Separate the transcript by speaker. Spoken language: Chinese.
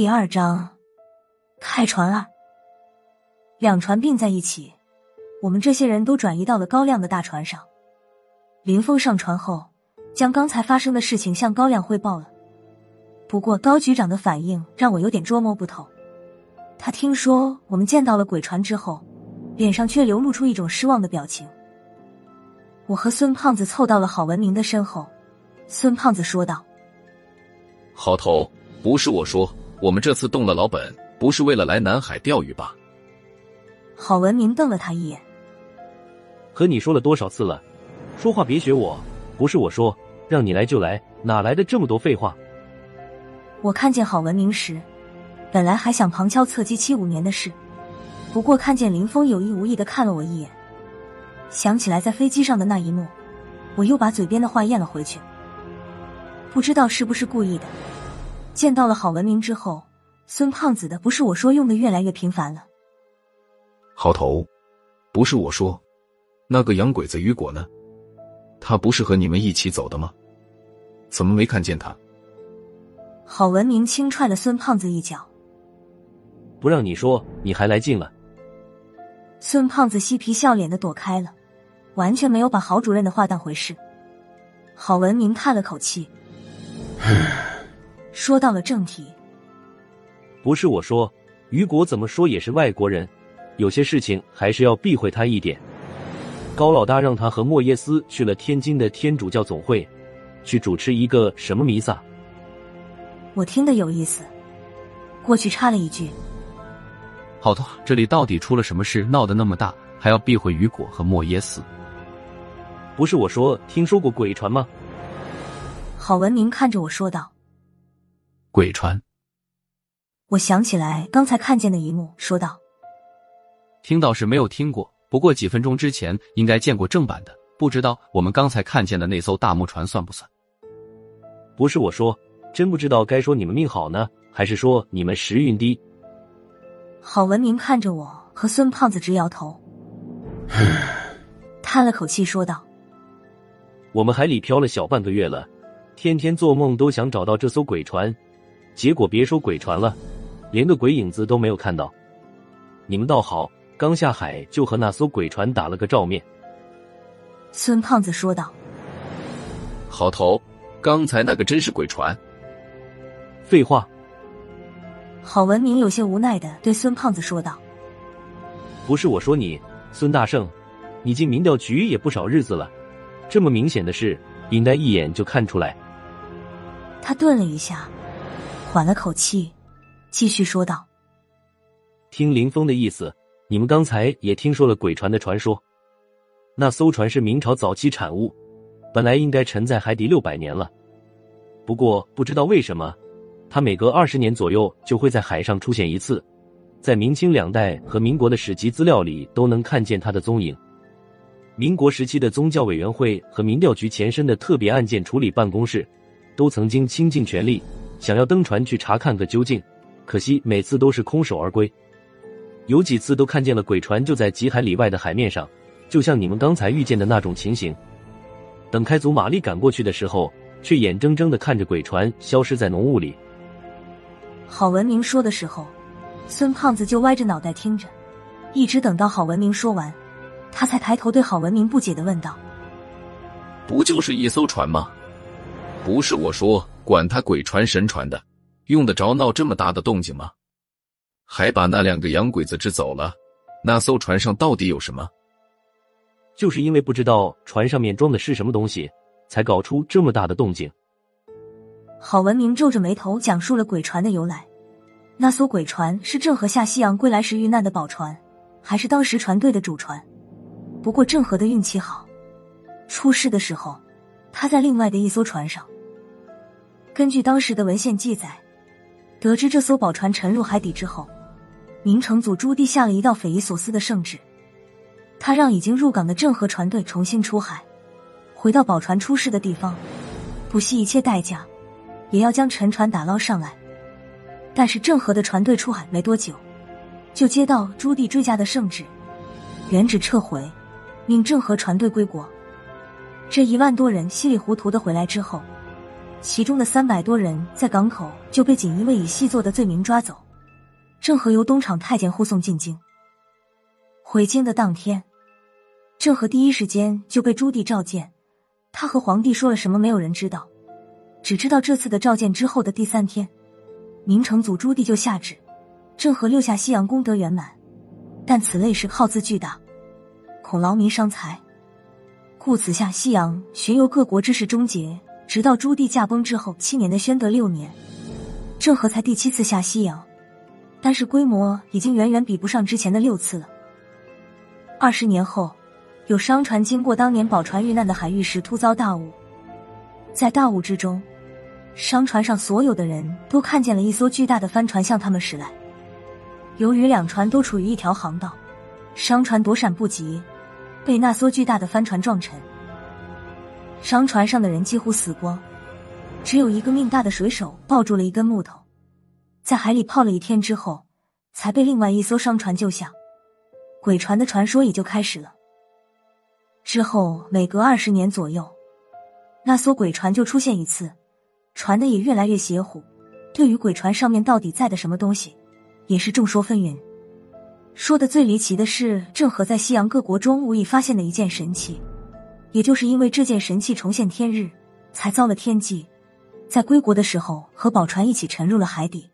Speaker 1: 第二章，开船二。两船并在一起，我们这些人都转移到了高亮的大船上。林峰上船后，将刚才发生的事情向高亮汇报了。不过高局长的反应让我有点捉摸不透。他听说我们见到了鬼船之后，脸上却流露出一种失望的表情。我和孙胖子凑到了郝文明的身后，孙胖子说道：“
Speaker 2: 郝头，不是我说。”我们这次动了老本，不是为了来南海钓鱼吧？
Speaker 1: 郝文明瞪了他一眼。
Speaker 3: 和你说了多少次了，说话别学我。不是我说，让你来就来，哪来的这么多废话？
Speaker 1: 我看见郝文明时，本来还想旁敲侧击七五年的事，不过看见林峰有意无意的看了我一眼，想起来在飞机上的那一幕，我又把嘴边的话咽了回去。不知道是不是故意的。见到了郝文明之后，孙胖子的不是我说用的越来越频繁了。
Speaker 2: 郝头，不是我说，那个洋鬼子雨果呢？他不是和你们一起走的吗？怎么没看见他？
Speaker 1: 郝文明轻踹了孙胖子一脚。
Speaker 3: 不让你说，你还来劲了。
Speaker 1: 孙胖子嬉皮笑脸的躲开了，完全没有把郝主任的话当回事。郝文明叹了口气。说到了正题，
Speaker 3: 不是我说，雨果怎么说也是外国人，有些事情还是要避讳他一点。高老大让他和莫耶斯去了天津的天主教总会，去主持一个什么弥撒。
Speaker 1: 我听得有意思，过去插了一句：“
Speaker 4: 好的，这里到底出了什么事，闹得那么大，还要避讳雨果和莫耶斯？”
Speaker 3: 不是我说，听说过鬼船吗？
Speaker 1: 郝文明看着我说道。
Speaker 4: 鬼船，
Speaker 1: 我想起来刚才看见的一幕，说道：“
Speaker 4: 听到是没有听过，不过几分钟之前应该见过正版的。不知道我们刚才看见的那艘大木船算不算？”
Speaker 3: 不是我说，真不知道该说你们命好呢，还是说你们时运低。
Speaker 1: 郝文明看着我和孙胖子直摇头，叹了口气说道：“
Speaker 3: 我们海里漂了小半个月了，天天做梦都想找到这艘鬼船。”结果别说鬼船了，连个鬼影子都没有看到。你们倒好，刚下海就和那艘鬼船打了个照面。
Speaker 1: 孙胖子说道：“
Speaker 2: 好头，刚才那个真是鬼船？”
Speaker 3: 废话。
Speaker 1: 郝文明有些无奈的对孙胖子说道：“
Speaker 3: 不是我说你，孙大圣，你进民调局也不少日子了，这么明显的事，应该一眼就看出来。”
Speaker 1: 他顿了一下。缓了口气，继续说道：“
Speaker 3: 听林峰的意思，你们刚才也听说了鬼船的传说。那艘船是明朝早期产物，本来应该沉在海底六百年了。不过不知道为什么，它每隔二十年左右就会在海上出现一次。在明清两代和民国的史籍资料里都能看见它的踪影。民国时期的宗教委员会和民调局前身的特别案件处理办公室，都曾经倾尽全力。”想要登船去查看个究竟，可惜每次都是空手而归。有几次都看见了鬼船就在几海里外的海面上，就像你们刚才遇见的那种情形。等开足马力赶过去的时候，却眼睁睁的看着鬼船消失在浓雾里。
Speaker 1: 郝文明说的时候，孙胖子就歪着脑袋听着，一直等到郝文明说完，他才抬头对郝文明不解的问道：“
Speaker 2: 不就是一艘船吗？不是我说。”管他鬼船神船的，用得着闹这么大的动静吗？还把那两个洋鬼子支走了，那艘船上到底有什么？
Speaker 3: 就是因为不知道船上面装的是什么东西，才搞出这么大的动静。
Speaker 1: 郝文明皱着眉头讲述了鬼船的由来。那艘鬼船是郑和下西洋归来时遇难的宝船，还是当时船队的主船？不过郑和的运气好，出事的时候他在另外的一艘船上。根据当时的文献记载，得知这艘宝船沉入海底之后，明成祖朱棣下了一道匪夷所思的圣旨，他让已经入港的郑和船队重新出海，回到宝船出事的地方，不惜一切代价，也要将沉船打捞上来。但是郑和的船队出海没多久，就接到朱棣追加的圣旨，原旨撤回，命郑和船队归国。这一万多人稀里糊涂的回来之后。其中的三百多人在港口就被锦衣卫以细作的罪名抓走，郑和由东厂太监护送进京。回京的当天，郑和第一时间就被朱棣召见，他和皇帝说了什么，没有人知道，只知道这次的召见之后的第三天，明成祖朱棣就下旨，郑和六下西洋功德圆满，但此类事耗资巨大，恐劳民伤财，故此下西洋巡游各国之事终结。直到朱棣驾崩之后七年的宣德六年，郑和才第七次下西洋，但是规模已经远远比不上之前的六次了。二十年后，有商船经过当年宝船遇难的海域时突遭大雾，在大雾之中，商船上所有的人都看见了一艘巨大的帆船向他们驶来。由于两船都处于一条航道，商船躲闪不及，被那艘巨大的帆船撞沉。商船上的人几乎死光，只有一个命大的水手抱住了一根木头，在海里泡了一天之后，才被另外一艘商船救下。鬼船的传说也就开始了。之后每隔二十年左右，那艘鬼船就出现一次，传的也越来越邪乎。对于鬼船上面到底载的什么东西，也是众说纷纭。说的最离奇的是，郑和在西洋各国中无意发现的一件神器。也就是因为这件神器重现天日，才遭了天际，在归国的时候和宝船一起沉入了海底。